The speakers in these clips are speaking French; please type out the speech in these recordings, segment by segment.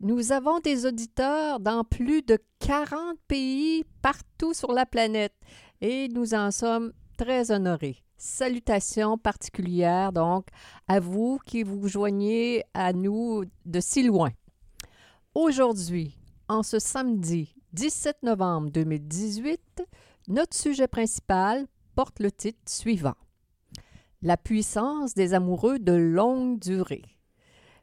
Nous avons des auditeurs dans plus de 40 pays partout sur la planète et nous en sommes très honorés. Salutations particulières donc à vous qui vous joignez à nous de si loin. Aujourd'hui, en ce samedi 17 novembre 2018, notre sujet principal porte le titre suivant La puissance des amoureux de longue durée.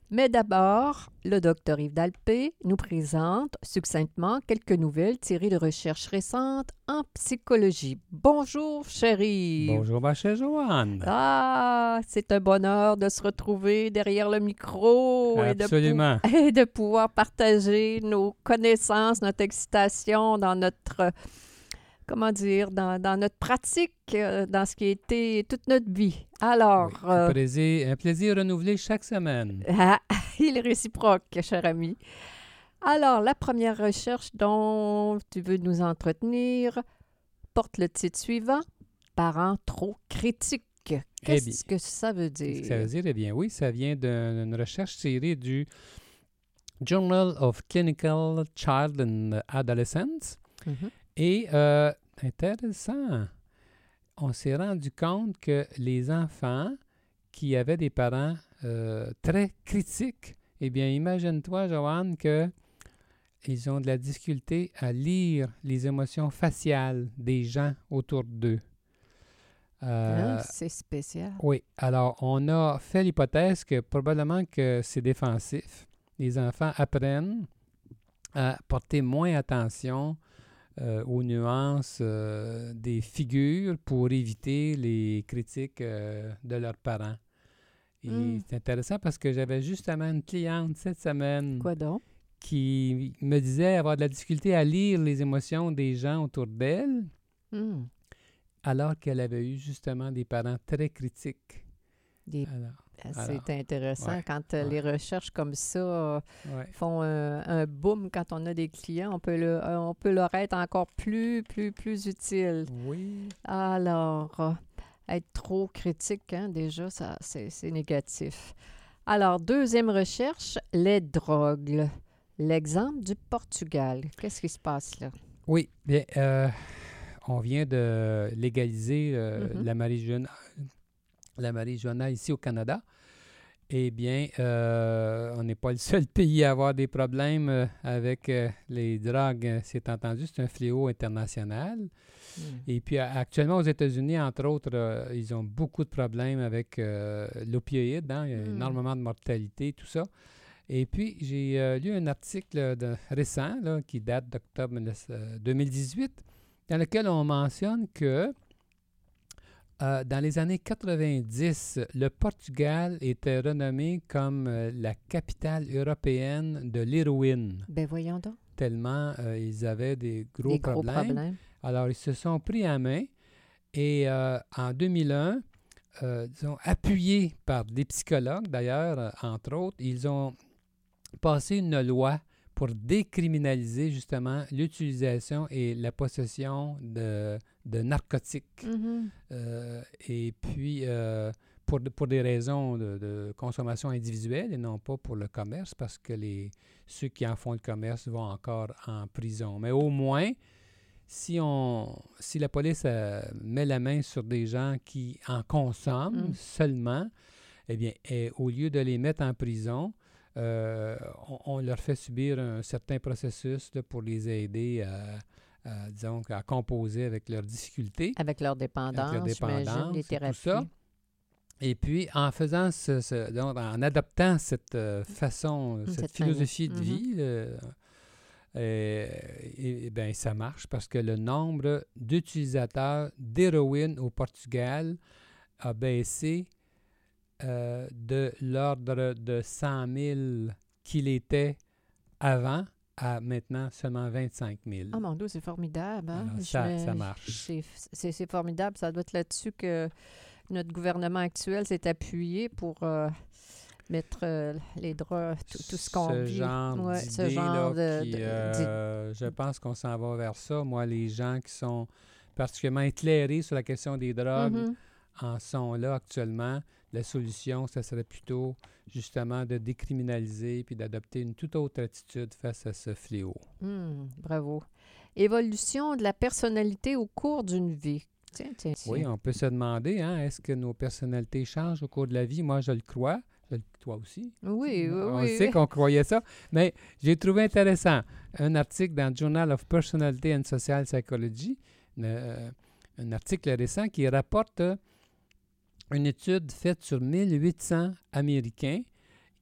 Mais d'abord, le docteur Yves Dalpé nous présente succinctement quelques nouvelles tirées de recherches récentes en psychologie. Bonjour, chérie. Bonjour, ma chère Joanne. Ah, c'est un bonheur de se retrouver derrière le micro et de, Absolument. et de pouvoir partager nos connaissances, notre excitation dans notre, comment dire, dans, dans notre pratique, euh, dans ce qui a été toute notre vie. Alors, Oui, euh, un, plaisir, un plaisir renouvelé chaque semaine. ah, il est réciproque, cher ami. Alors, la première recherche dont tu veux nous entretenir porte le titre suivant Parents trop critiques. Qu'est-ce que ça veut dire? que ça veut dire? Eh bien, oui, ça vient d'une recherche tirée du Journal of Clinical Child and Adolescence. Mhm. Et, euh, intéressant, on s'est rendu compte que les enfants qui avaient des parents euh, très critiques, eh bien, imagine-toi, Joanne, que ils ont de la difficulté à lire les émotions faciales des gens autour d'eux. Euh, Ah, c'est spécial. oui, alors on a fait l'hypothèse que probablement que c'est défensif. Les enfants apprennent à porter moins attention euh, aux nuances euh, des figures pour éviter les critiques euh, de leurs parents. Et Mm. c'est intéressant parce que j'avais justement une cliente cette semaine Quoi donc? qui me disait avoir de la difficulté à lire les émotions des gens autour d'elle Hmm. alors qu'elle avait eu justement des parents très critiques. Des- Alors, alors, C'est intéressant ouais, quand euh, ouais. les recherches comme ça euh, ouais. font un, un boom quand on a des clients. On peut, le, euh, on peut leur être encore plus, plus, plus utile. Oui. Alors, euh, être trop critique, hein, déjà, ça, c'est, c'est négatif. Alors, deuxième recherche, les drogues. L'exemple du Portugal. Qu'est-ce qui se passe là? Oui, bien, euh, on vient de légaliser euh, Mhm. la marijuana, la marijuana ici au Canada. Eh bien, euh, on n'est pas le seul pays à avoir des problèmes euh, avec euh, les drogues. C'est entendu, c'est un fléau international. Hmm. Et puis, actuellement, aux États-Unis, entre autres, euh, ils ont beaucoup de problèmes avec euh, l'opioïde. hein. Il y a Mm. énormément de mortalité, tout ça. Et puis, j'ai euh, lu un article de- récent là, qui date d'octobre 19- euh, 2018, dans lequel on mentionne que euh, dans les années 90, le Portugal était renommé comme euh, la capitale européenne de l'héroïne, Ben voyons donc. tellement euh, ils avaient des gros, des gros problèmes. Alors, ils se sont pris à main et en 2001, euh, disons, appuyés par des psychologues d'ailleurs, entre autres, ils ont passé une loi pour décriminaliser justement l'utilisation et la possession de, de narcotiques. Mhm. Euh, et puis, euh, pour, pour des raisons de, de consommation individuelle et non pas pour le commerce, parce que les, ceux qui en font le commerce vont encore en prison. Mais au moins, si, on, si la police euh, met la main sur des gens qui en consomment Mm. seulement, eh bien, eh, au lieu de les mettre en prison, euh, on, on leur fait subir un certain processus là, pour les aider à, à, disons, à composer avec leurs difficultés Avec leur dépendance, avec leur dépendance les tout ça. Et puis, en faisant ce, ce- donc, en adoptant cette euh, façon, euh, cette, philosophie de Mhm. vie, euh, et, et ben, ça marche parce que le nombre d'utilisateurs d'héroïne au Portugal a baissé euh, de l'ordre de 100 000 qu'il était avant à maintenant seulement 25 000. Oh mon Dieu, c'est formidable. Hein? Alors, ça, marche. C'est formidable. Ça doit être là-dessus que notre gouvernement actuel s'est appuyé pour euh, mettre euh, les droits, tout, tout ce qu'on vit. genre Ouais, ce genre là, de- qui, euh, je pense qu'on s'en va vers ça. Moi, les gens qui sont particulièrement éclairés sur la question des drogues Mhm. En sont là actuellement. La solution, ce serait plutôt justement de décriminaliser puis d'adopter une toute autre attitude face à ce fléau. Hmm, bravo. Évolution de la personnalité au cours d'une vie. Tiens, tiens, tiens. Oui, on peut se demander, hein, est-ce que nos personnalités changent au cours de la vie? Moi, je le crois. Je le- toi aussi. oui, oui, On oui, sait oui. qu'on croyait ça. Mais j'ai trouvé intéressant un article dans le Journal of Personality and Social Psychology, euh, un article récent qui rapporte une étude faite sur 1800 Américains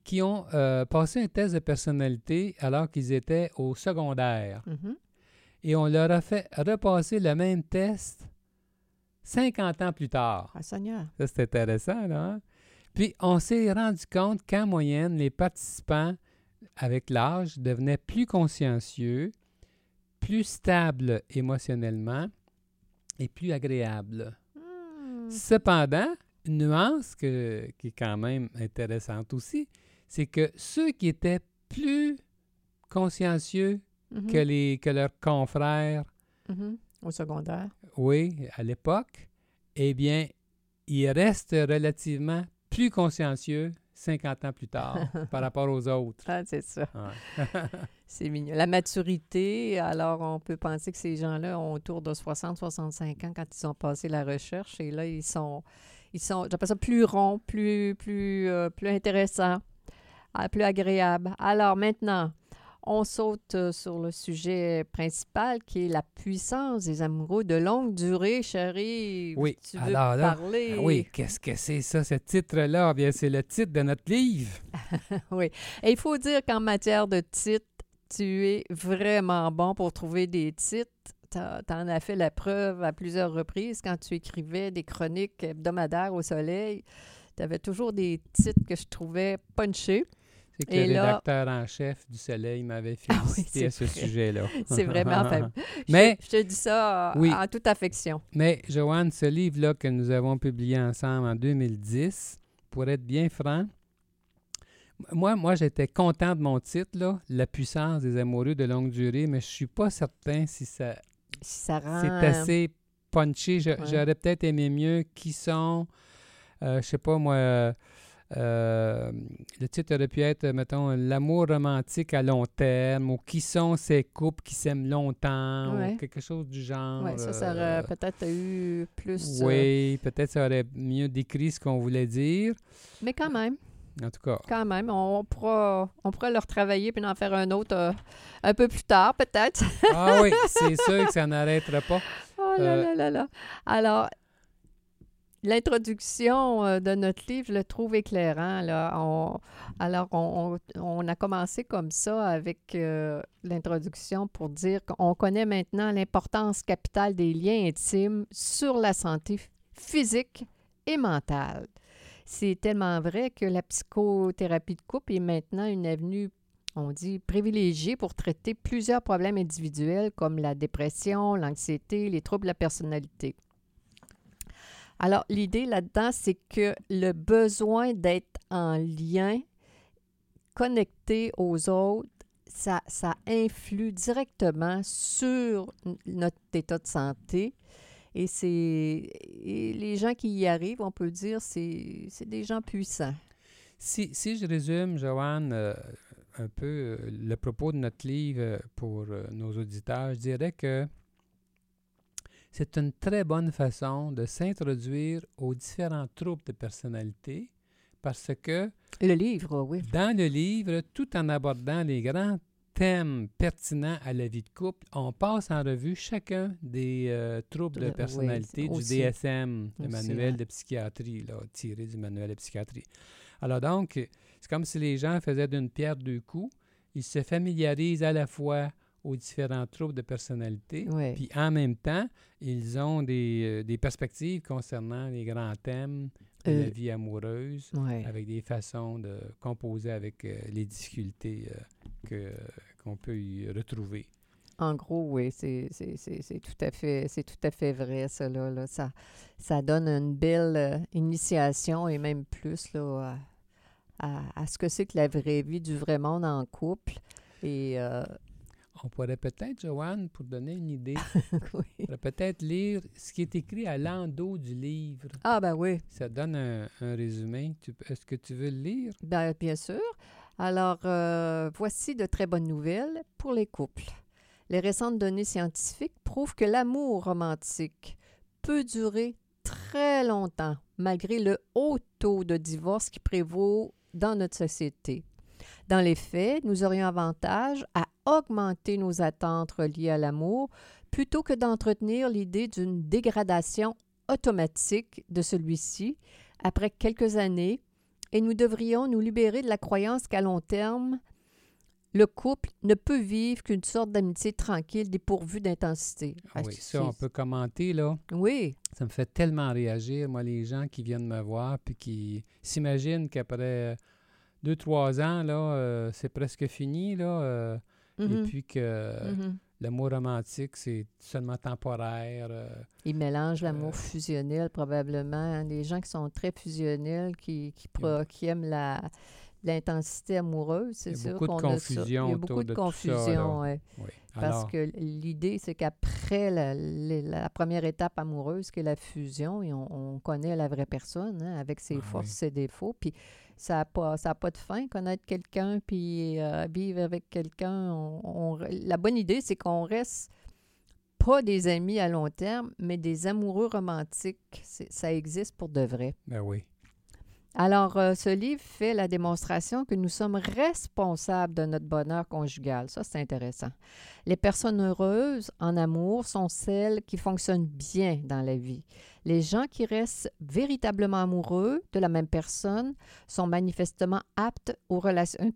qui ont euh, passé un test de personnalité alors qu'ils étaient au secondaire. Mhm. Et on leur a fait repasser le même test 50 ans plus tard. Ah, Seigneur. Ça, c'est intéressant, là. hein? Puis, on s'est rendu compte qu'en moyenne, les participants, avec l'âge, devenaient plus consciencieux, plus stables émotionnellement et plus agréables. Hmm. Cependant, nuance que- qui est quand même intéressante aussi, c'est que ceux qui étaient plus consciencieux Mhm. que, les, que leurs confrères Mhm. Au secondaire. Oui, à l'époque, eh bien, il reste relativement plus consciencieux 50 ans plus tard par rapport aux autres. Ah, c'est ça. Ouais. C'est mignon. La maturité, alors on peut penser que ces gens-là ont autour de 60-65 ans quand ils ont passé la recherche et là, ils sont, ils sont j'appelle ça plus ronds, plus, plus, euh, plus intéressants, ah, plus agréables. Alors maintenant, on saute euh, sur le sujet principal qui est la puissance des amoureux de longue durée, chérie. Oui, Tu veux alors là, parler? Ah oui, qu'est-ce que c'est ça, ce titre-là? Eh Bien, c'est le titre de notre livre. Et il faut dire qu'en matière de titres, tu es vraiment bon pour trouver des titres. Tu en as fait la preuve à plusieurs reprises quand tu écrivais des chroniques hebdomadaires au soleil. Tu avais toujours des titres que je trouvais punchés. C'est que Et le là- rédacteur en chef du Soleil m'avait Ah oui, félicité c'est à ce sujet-là. C'est vraiment faible. Mais- Je, je te dis ça euh, Oui. en toute affection. Mais, Joanne, ce livre-là que nous avons publié ensemble en 2010, pour être bien franc, moi, moi j'étais content de mon titre, là, La puissance des amoureux de longue durée, mais je suis pas certain si ça ça rend... c'est assez Ouais. J'aurais peut-être aimé mieux qui sont, euh, je sais pas moi, euh, euh, le titre aurait pu être, mettons, L'amour romantique à long terme, ou Qui sont ces couples qui s'aiment longtemps, Ouais. ou quelque chose du genre. Ouais, ça, ça euh, aurait peut-être eu plus... euh, oui, peut-être ça aurait mieux décrit ce qu'on voulait dire. mais quand même. En tout cas, Quand même, on pourra, on pourra le retravailler puis en faire un autre euh, un peu plus tard, peut-être. ah oui, c'est sûr que ça n'arrêtera pas. Oh là Euh, là là là. Alors, l'introduction euh, de notre livre, je le trouve éclairant. Là. On- alors, on, on- a commencé comme ça avec euh, l'introduction pour dire qu'on connaît maintenant l'importance capitale des liens intimes sur la santé physique et mentale. C'est tellement vrai que la psychothérapie de couple est maintenant une avenue, on dit, privilégiée pour traiter plusieurs problèmes individuels comme la dépression, l'anxiété, les troubles de la personnalité. Alors, l'idée là-dedans, c'est que le besoin d'être en lien, connecté aux autres, ça, ça influe directement sur notre état de santé. Et c'est et les gens qui y arrivent, on peut dire, c'est des gens puissants. Si, si je résume, Joanne, euh, un peu euh, le propos de notre livre euh, pour euh, nos auditeurs, je dirais que c'est une très bonne façon de s'introduire aux différents troubles de personnalité parce que Le livre, oui. dans le livre, tout en abordant les grands thèmes pertinents à la vie de couple, on passe en revue chacun des euh, troubles de Oui, personnalité du. DSM, le Aussi, manuel ouais. de psychiatrie, là, tiré du manuel de psychiatrie. Alors donc, c'est comme si les gens faisaient d'une pierre deux coups. Ils se familiarisent à la fois aux différents troubles de personnalité, Oui. puis en même temps, ils ont des, euh, des perspectives concernant les grands thèmes de la Euh, vie amoureuse avec des façons de composer avec les difficultés euh, qu'on peut y retrouver. En gros, oui, c'est tout à fait c'est tout à fait vrai, ça, là, là. Ça, ça donne une belle euh, initiation et même plus là, à, ce que c'est que la vraie vie du vrai monde en couple. Et euh, On pourrait peut-être, Joanne, pour donner une idée, oui. on pourrait peut-être lire ce qui est écrit à l'endos du livre. Ah ben oui, Ça donne un, un résumé. Est-ce que tu veux le lire? ben, bien sûr. Alors, euh, voici de très bonnes nouvelles pour les couples. Les récentes données scientifiques prouvent que l'amour romantique peut durer très longtemps, malgré le haut taux de divorce qui prévaut dans notre société. Dans les faits, nous aurions avantage à augmenter nos attentes reliées à l'amour plutôt que d'entretenir l'idée d'une dégradation automatique de celui-ci après quelques années et nous devrions nous libérer de la croyance qu'à long terme, le couple ne peut vivre qu'une sorte d'amitié tranquille dépourvue d'intensité. Ah oui, ça, on peut commenter, là. Oui, Ça me fait tellement réagir, moi, les gens qui viennent me voir puis qui s'imaginent qu'après deux, trois ans, là, euh, c'est presque fini, là, euh, et mhm, puis que mhm. L'amour romantique, c'est seulement temporaire. euh, Ils mélangent l'amour Euh, fusionnel probablement. hein. Les gens qui sont très fusionnels, qui, pro- aiment la l'intensité amoureuse, c'est sûr beaucoup de qu'on a ça. Il y confusion a beaucoup de de tout ça, confusion, ouais. oui. Parce que l'idée, c'est qu'après la, la- la première étape amoureuse, qui est la fusion, et on, on connaît la vraie personne hein, avec ses Ah forces, oui. ses défauts, puis ça n'a pas, ça a pas de fin, connaître quelqu'un, puis euh, vivre avec quelqu'un. on- la bonne idée, c'est qu'on reste pas des amis à long terme, mais des amoureux romantiques. Ça existe pour de vrai. ben oui. Alors, euh, ce livre fait la démonstration que nous sommes responsables de notre bonheur conjugal. Ça, c'est intéressant. Les personnes heureuses en amour sont celles qui fonctionnent bien dans la vie. Les gens qui restent véritablement amoureux de la même personne sont manifestement aptes aux relations,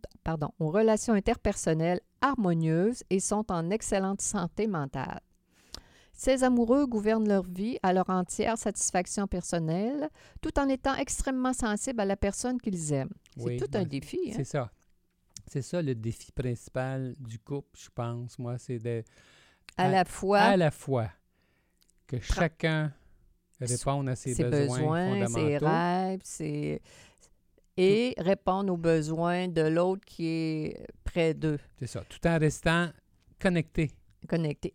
relations interpersonnelles harmonieuses et sont en excellente santé mentale. Ces amoureux gouvernent leur vie à leur entière satisfaction personnelle, tout en étant extrêmement sensibles à la personne qu'ils aiment. C'est Oui, tout ben, un défi. hein? C'est ça. C'est ça le défi principal du couple, je pense. Moi, c'est de, À à- la fois à la fois que chacun réponde à ses, ses besoins, besoins, ses fondamentaux. rêves, ses... et répondre aux besoins de l'autre qui est près d'eux, C'est ça. Tout en restant connecté. Connecté.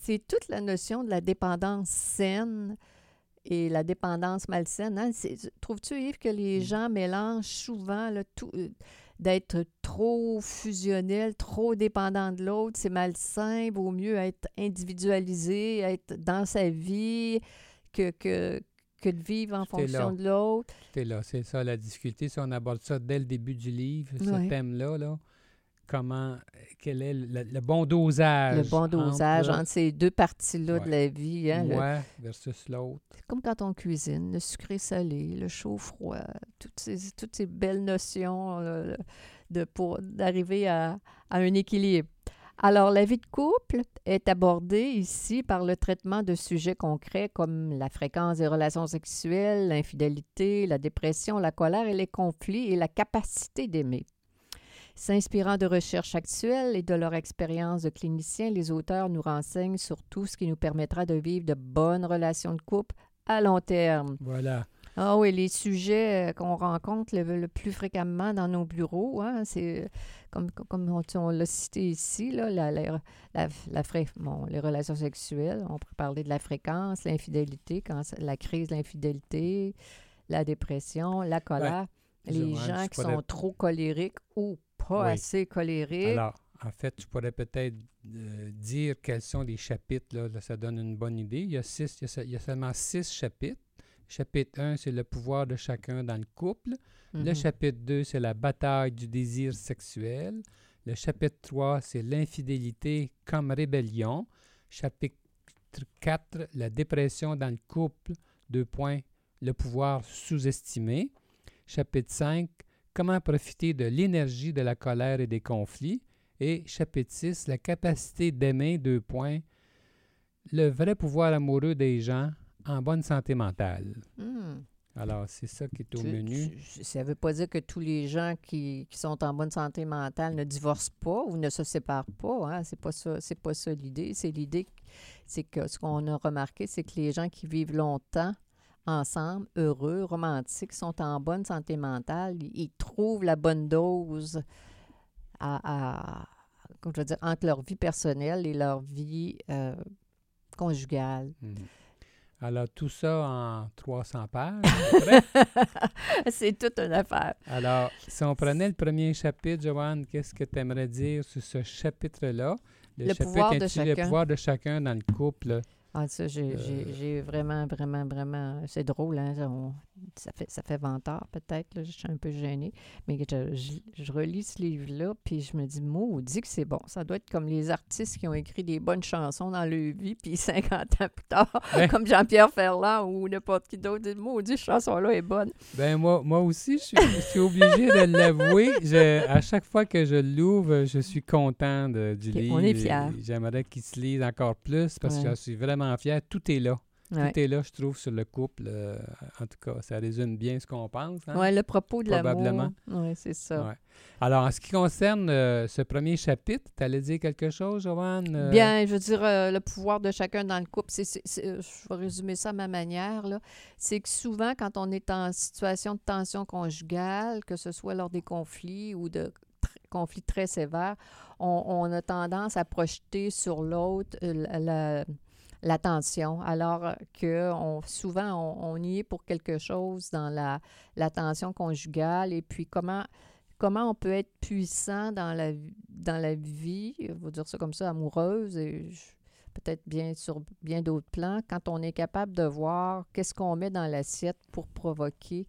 C'est toute la notion de la dépendance saine et la dépendance malsaine. hein. Trouves-tu, Yves, que les Mm. gens mélangent souvent là, tout, euh, d'être trop fusionnel, trop dépendant de l'autre, c'est malsain, vaut mieux être individualisé, être dans sa vie que, que, que de vivre en fonction de l'autre? C'est là, c'est ça la difficulté. Si on aborde ça dès le début du livre, ce thème-là, là, comment, quel est le, le bon dosage. Le bon dosage entre entre ces deux parties-là de la vie. hein, le- versus l'autre. C'est comme quand on cuisine, le sucré-salé, le chaud-froid, toutes ces, toutes ces belles notions là, de, pour d'arriver à, à un équilibre. Alors, la vie de couple est abordée ici par le traitement de sujets concrets comme la fréquence des relations sexuelles, l'infidélité, la dépression, la colère et les conflits et la capacité d'aimer. S'inspirant de recherches actuelles et de leur expérience de cliniciens, les auteurs nous renseignent sur tout ce qui nous permettra de vivre de bonnes relations de couple à long terme. Voilà. Ah oui, les sujets euh, qu'on rencontre le, le plus fréquemment dans nos bureaux, hein, c'est euh, comme, comme on, on l'a cité ici, là, la, la, la- bon, les relations sexuelles. On pourrait parler de la fréquence, l'infidélité, la crise de l'infidélité, la dépression, la colère. les Joanne, gens qui sont trop colériques ou pas Oui. assez colériques. Alors, en fait, tu pourrais peut-être euh, dire quels sont les chapitres. Là, Là, ça donne une bonne idée. Il y a, six, il y a se- il y a seulement six chapitres. Chapitre 1, c'est le pouvoir de chacun dans le couple. Le Mhm. chapitre 2, c'est la bataille du désir sexuel. Le chapitre 3, c'est l'infidélité comme rébellion. Chapitre 4, la dépression dans le couple. Deux points, le pouvoir sous-estimé. Chapitre 5, comment profiter de l'énergie de la colère et des conflits? Et chapitre 6, la capacité d'aimer. Deux points, le vrai pouvoir amoureux des gens en bonne santé mentale. Hmm. Alors, c'est ça qui est au Tu- menu. tu- ça ne veut pas dire que tous les gens qui, qui sont en bonne santé mentale ne divorcent pas ou ne se séparent pas. Hein? C'est pas ça, c'est pas ça l'idée. C'est l'idée, c'est que ce qu'on a remarqué, c'est que les gens qui vivent longtemps ensemble, heureux, romantiques, sont en bonne santé mentale. Ils, trouvent la bonne dose à, à- comment je veux dire, entre leur vie personnelle et leur vie euh, conjugale. Mhm. Alors, tout ça en 300 pages. c'est toute une affaire. Alors, si on prenait le premier chapitre, Joanne, qu'est-ce que tu aimerais dire sur ce chapitre-là? Le chapitre pouvoir de chacun. Le pouvoir de chacun dans le couple. Ah, ça, j'ai Euh, j'ai- j'ai vraiment, vraiment, vraiment. C'est drôle, hein? ça, on- ça fait, ça fait 20 heures, peut-être. Je suis un peu gênée. Mais je, je- je relis ce livre-là, puis je me dis, maudit que c'est bon. Ça doit être comme les artistes qui ont écrit des bonnes chansons dans leur vie, puis 50 ans plus tard, comme Jean-Pierre Ferland ou n'importe qui d'autre, dit, maudit, cette chanson-là est bonne. Ben moi, moi aussi, je suis, je suis obligé de l'avouer. À chaque fois que je l'ouvre, je suis content de- du livre. on est fiers. J'aimerais qu'il se lise encore plus parce que je suis vraiment fier. Tout est là. Ouais. Tout est là, je trouve, sur le couple. euh, en tout cas, ça résume bien ce qu'on pense. hein? Ouais, le propos de l'amour. Probablement. Oui, c'est ça. Ouais. Alors, en ce qui concerne euh, ce premier chapitre, tu allais dire quelque chose, Joanne? Euh, Bien, je veux dire, le pouvoir de chacun dans le couple, c'est, je vais résumer ça à ma manière, là. c'est que souvent, quand on est en situation de tension conjugale, que ce soit lors des conflits ou de tr- conflits très sévères, on, on a tendance à projeter sur l'autre la, la- la tension, alors euh, que on, souvent, on, y est pour quelque chose dans la, tension conjugale, et puis comment comment on peut être puissant dans la, dans la vie, on va dire ça comme ça, amoureuse, et peut-être bien sur bien d'autres plans, quand on est capable de voir qu'est-ce qu'on met dans l'assiette pour provoquer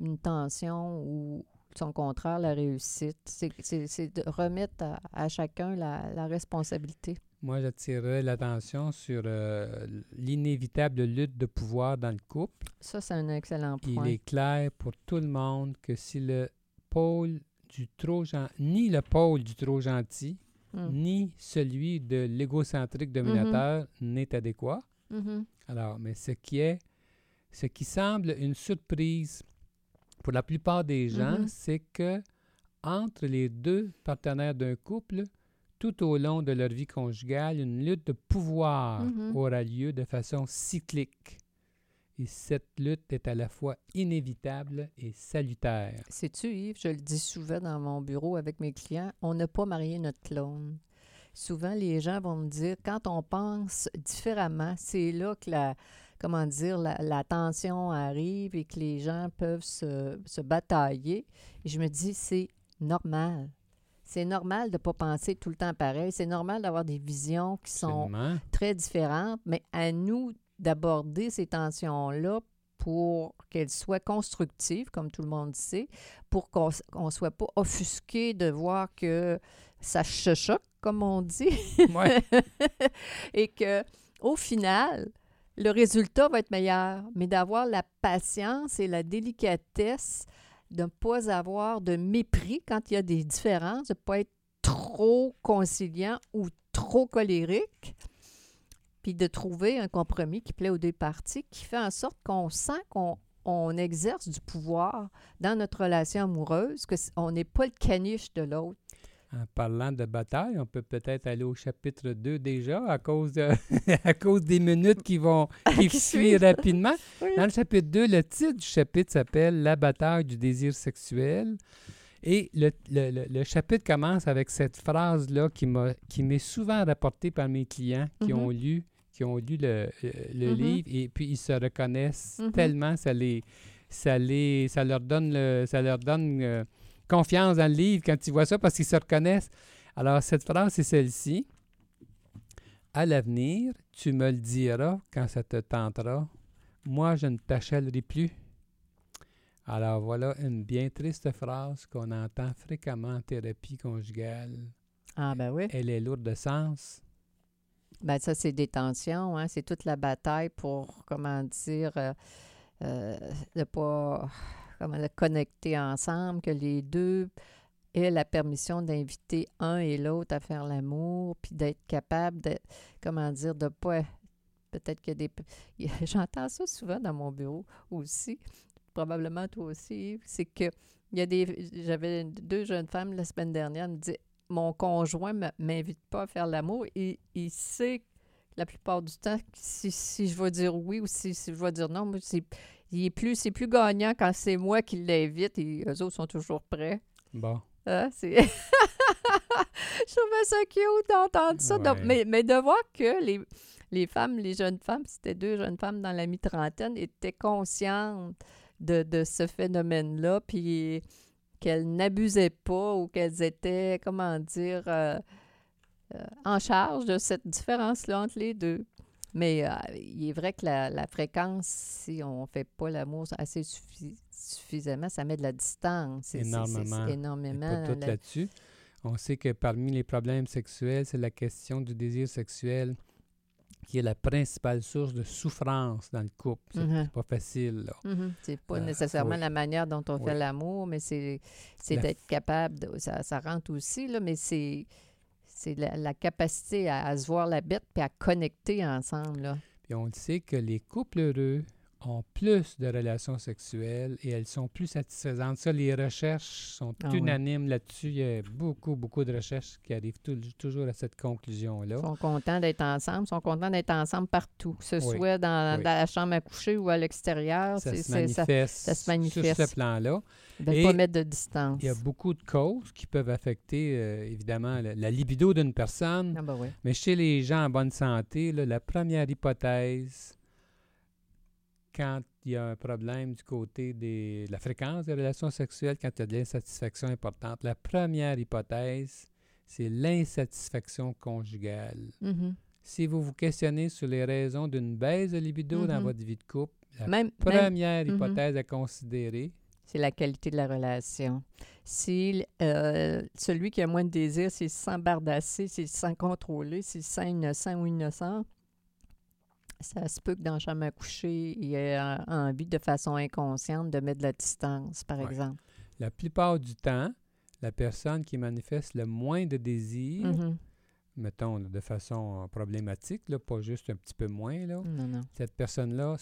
une tension ou son contraire, la réussite. C'est, de remettre à, chacun la responsabilité. Moi, j'attirerais l'attention sur euh, l'inévitable lutte de pouvoir dans le couple. Ça, c'est un excellent Il point. est clair pour tout le monde que si le pôle du trop gen- ni le pôle du trop gentil, Mm. ni celui de l'égocentrique dominateur n'est adéquat. Mhm. Alors, mais ce qui est, ce qui semble une surprise pour la plupart des gens, Mhm. c'est que entre les deux partenaires d'un couple, tout au long de leur vie conjugale, une lutte de pouvoir Mhm. aura lieu de façon cyclique. Et cette lutte est à la fois inévitable et salutaire. Sais-tu, Yves, je le dis souvent dans mon bureau avec mes clients, on n'a pas marié notre clone. Souvent, les gens vont me dire, quand on pense différemment, c'est là que la, comment dire, la, la tension arrive et que les gens peuvent se, se batailler. Et je me dis, c'est normal. C'est normal de ne pas penser tout le temps pareil. C'est normal d'avoir des visions qui sont Absolument. très différentes, mais à nous d'aborder ces tensions-là pour qu'elles soient constructives, comme tout le monde sait, pour qu'on ne soit pas offusqué de voir que ça choque, comme on dit, Ouais. et que au final, le résultat va être meilleur, mais d'avoir la patience et la délicatesse de ne pas avoir de mépris quand il y a des différences, de ne pas être trop conciliant ou trop colérique, puis de trouver un compromis qui plaît aux deux parties, qui fait en sorte qu'on sent qu'on on exerce du pouvoir dans notre relation amoureuse, que c- on n'est pas le caniche de l'autre. En parlant de bataille, on peut peut-être aller au chapitre 2 déjà à cause, de- à cause des minutes qui vont qui Qui suivent suivent. rapidement. Oui. Dans le chapitre 2, le titre du chapitre s'appelle La bataille du désir sexuel. Et le, le- le- le chapitre commence avec cette phrase-là qui qui m'est souvent rapportée par mes clients qui Mhm. ont lu qui ont lu le, Mhm. livre et puis ils se reconnaissent Mhm. tellement ça les ça les ça leur donne le- ça leur donne euh, confiance dans le livre quand ils voient ça parce qu'ils se reconnaissent. Alors cette phrase c'est celle-ci. À l'avenir, tu me le diras quand ça te tentera. Moi, je ne t'achèlerai plus. Alors voilà une bien triste phrase qu'on entend fréquemment en thérapie conjugale. Ah ben oui. Elle est lourde de sens. Ben ça, c'est des tensions, hein? c'est toute la bataille pour, comment dire, euh, euh, de pas comment dire, connecter ensemble, que les deux aient la permission d'inviter un et l'autre à faire l'amour, puis d'être capable de, comment dire, de pas... Peut-être qu'il y a des... J'entends ça souvent dans mon bureau aussi. probablement toi aussi, c'est que il y a des. J'avais deux jeunes femmes la semaine dernière, me disaient Mon conjoint ne m'invite pas à faire l'amour et il sait la plupart du temps si, si je vais dire oui ou si, si je vais dire non. C'est, il est plus, c'est plus gagnant quand c'est moi qui l'invite et eux autres sont toujours prêts. Bon. Hein, c'est... je trouvais ça cute d'entendre ça. Donc, mais, mais de voir que les, les femmes, les jeunes femmes, c'était deux jeunes femmes dans la mi-trentaine, étaient conscientes de, de ce phénomène-là, puis qu'elles n'abusaient pas ou qu'elles étaient, comment dire, euh, euh, en charge de cette différence-là entre les deux. Mais euh, il est vrai que la, la fréquence, si on ne fait pas l'amour assez suffi- suffisamment, ça met de la distance. Énormément. Énormément. pas tout la- là-dessus. On sait que parmi les problèmes sexuels, c'est la question du désir sexuel qui est la principale source de souffrance dans le couple. C'est Mhm. pas facile, là. Mhm. C'est pas Euh, nécessairement oui. la manière dont on fait Oui. l'amour, mais c'est d'être capable, de, ça, ça rentre aussi, là, mais c'est c'est la, capacité à, à se voir la bête puis à connecter ensemble. Là. Puis on le sait que les couples heureux ont plus de relations sexuelles et elles sont plus satisfaisantes. Ça, les recherches sont Ah oui. unanimes là-dessus. Il y a beaucoup, beaucoup de recherches qui arrivent tou- toujours à cette conclusion-là. Ils sont contents d'être ensemble, ils sont contents d'être ensemble partout, que ce Oui. soit dans, Oui. dans la chambre à coucher ou à l'extérieur. Ça se ça- manifeste, ça se manifeste. sur ce plan-là. Veulent Et pas mettre de distance. Il y a beaucoup de causes qui peuvent affecter, euh, évidemment, la, la libido d'une personne. Ah ben. Mais chez les gens en bonne santé, là, la première hypothèse, quand il y a un problème du côté des- de la fréquence des relations sexuelles, quand il y a de l'insatisfaction importante, la première hypothèse, c'est l'insatisfaction conjugale. Mhm. Si vous vous questionnez sur les raisons d'une baisse de libido dans Mhm. votre vie de couple, la Même, même- première Mhm. hypothèse à considérer, c'est la qualité de la relation. Si euh, celui qui a moins de désir, s'il se sent bardassé, s'il se sent contrôlé, s'il se sent innocent ou innocent, ça se peut que dans la chambre à coucher, il ait envie de façon inconsciente de mettre de la distance, par Ouais. exemple. la plupart du temps, la personne qui manifeste le moins de désir, Mhm. mettons de façon problématique, là, pas juste un petit peu moins, là, Non, non. cette personne-là,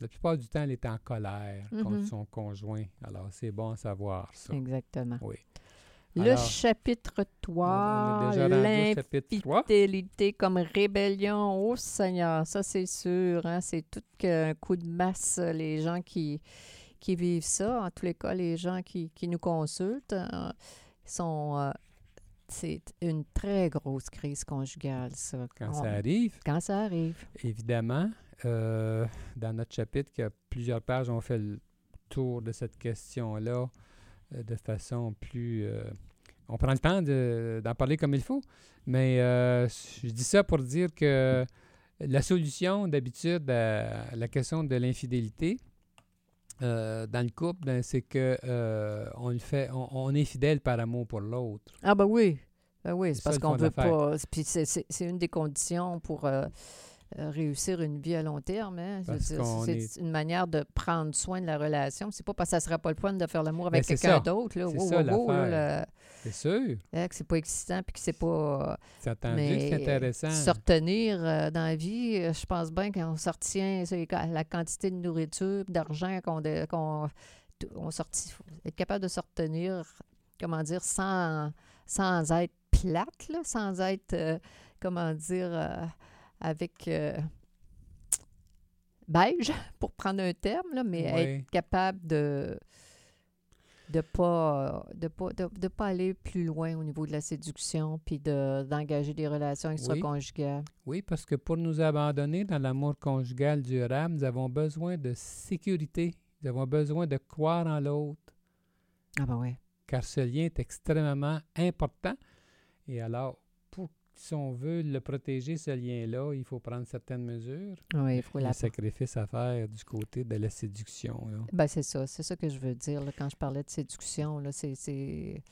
la plupart du temps, elle est en colère contre Mhm. son conjoint. Alors, c'est bon à savoir ça. Exactement. Oui. Le Alors, chapitre On- on 3, est déjà rendu au chapitre 3. Fidélité comme rébellion. Oh Seigneur, ça c'est sûr. hein, c'est tout qu'un coup de masse, les gens qui, qui vivent ça. En tous les cas, les gens qui, qui nous consultent euh, sont. euh, c'est une très grosse crise conjugale, ça. Quand On- ça arrive, quand ça arrive. évidemment, euh, dans notre chapitre, qui a plusieurs pages, on fait le tour de cette question-là de façon plus... euh, on prend le temps de- d'en parler comme il faut, mais euh, je dis ça pour dire que la solution, d'habitude, à la question de l'infidélité, euh, dans le couple, ben, c'est que euh, on le fait, on, on est fidèle par amour pour l'autre. Ah, ben oui. Ben oui, C'est parce qu'on veut pas. Puis c'est- une des conditions pour euh, euh, réussir une vie à long terme. hein. C'est est- une manière de prendre soin de la relation. C'est pas parce que ça sera pas le fun de faire l'amour avec Ben, quelqu'un d'autre. là. C'est Wow, ça, wow, wow, là. C'est sûr. le- hein, que c'est pas excitant puis que c'est pas. C'est c'est intéressant. se retenir euh, dans la vie, euh, je pense bien qu'on se retient la quantité de nourriture, d'argent qu'on dé- qu'on t- on sorti, faut être capable de se retenir, comment dire, sans, sans être plate, là, sans être, euh, comment dire, euh, avec euh, beige, pour prendre un terme, là, mais Oui. être capable de de pas de pas de, de pas aller plus loin au niveau de la séduction puis de d'engager des relations extra-conjugales. Oui, parce que pour nous abandonner dans l'amour conjugal durable, nous avons besoin de sécurité. Nous avons besoin de croire en l'autre, Ah ben oui. car ce lien est extrêmement important. Et alors, si on veut le protéger, ce lien-là, il faut prendre certaines mesures. Oui, il faut Il y a la sacrifice à faire du côté de la séduction. Ben c'est ça, c'est ça que je veux dire là, quand je parlais de séduction là, c'est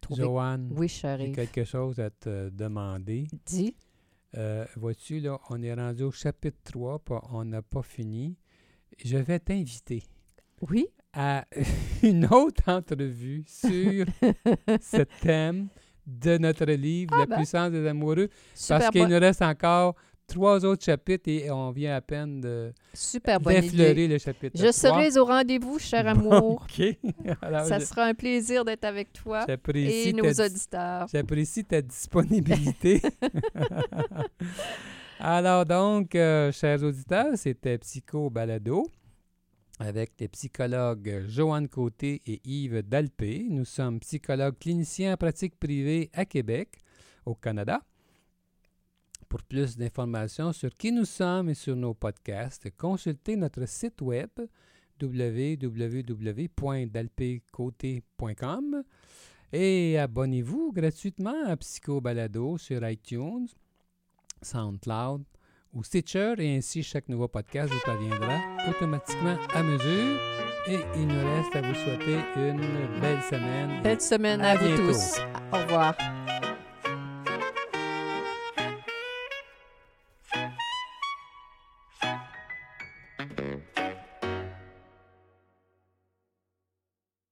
trouver Joanne, Oui, j'ai quelque chose à te demander. Dis. Euh, Vois-tu, là, on est rendu au chapitre 3, puis on n'a pas fini. Je vais t'inviter Oui. à une autre entrevue sur ce thème de notre livre, Ah La ben, puissance des amoureux, Super parce qu'il bon- nous reste encore trois autres chapitres et on vient à peine de Super d'effleurer le chapitre Je 3. serai au rendez-vous, cher amour. OK. Alors, Ça je- sera un plaisir d'être avec toi et nos auditeurs. J'apprécie ta disponibilité. Alors donc, euh, chers auditeurs, c'était Psycho Balado avec les psychologues Joanne Côté et Yves Dalpé. Nous sommes psychologues cliniciens en pratique privée à Québec, au Canada. Pour plus d'informations sur qui nous sommes et sur nos podcasts, consultez notre site web www.dalpécoté.com et abonnez-vous gratuitement à Psycho Balado sur iTunes, SoundCloud ou Stitcher et ainsi chaque nouveau podcast vous parviendra automatiquement à mesure. Et il nous reste à vous souhaiter une belle semaine. Belle semaine à, vous tous. Au revoir.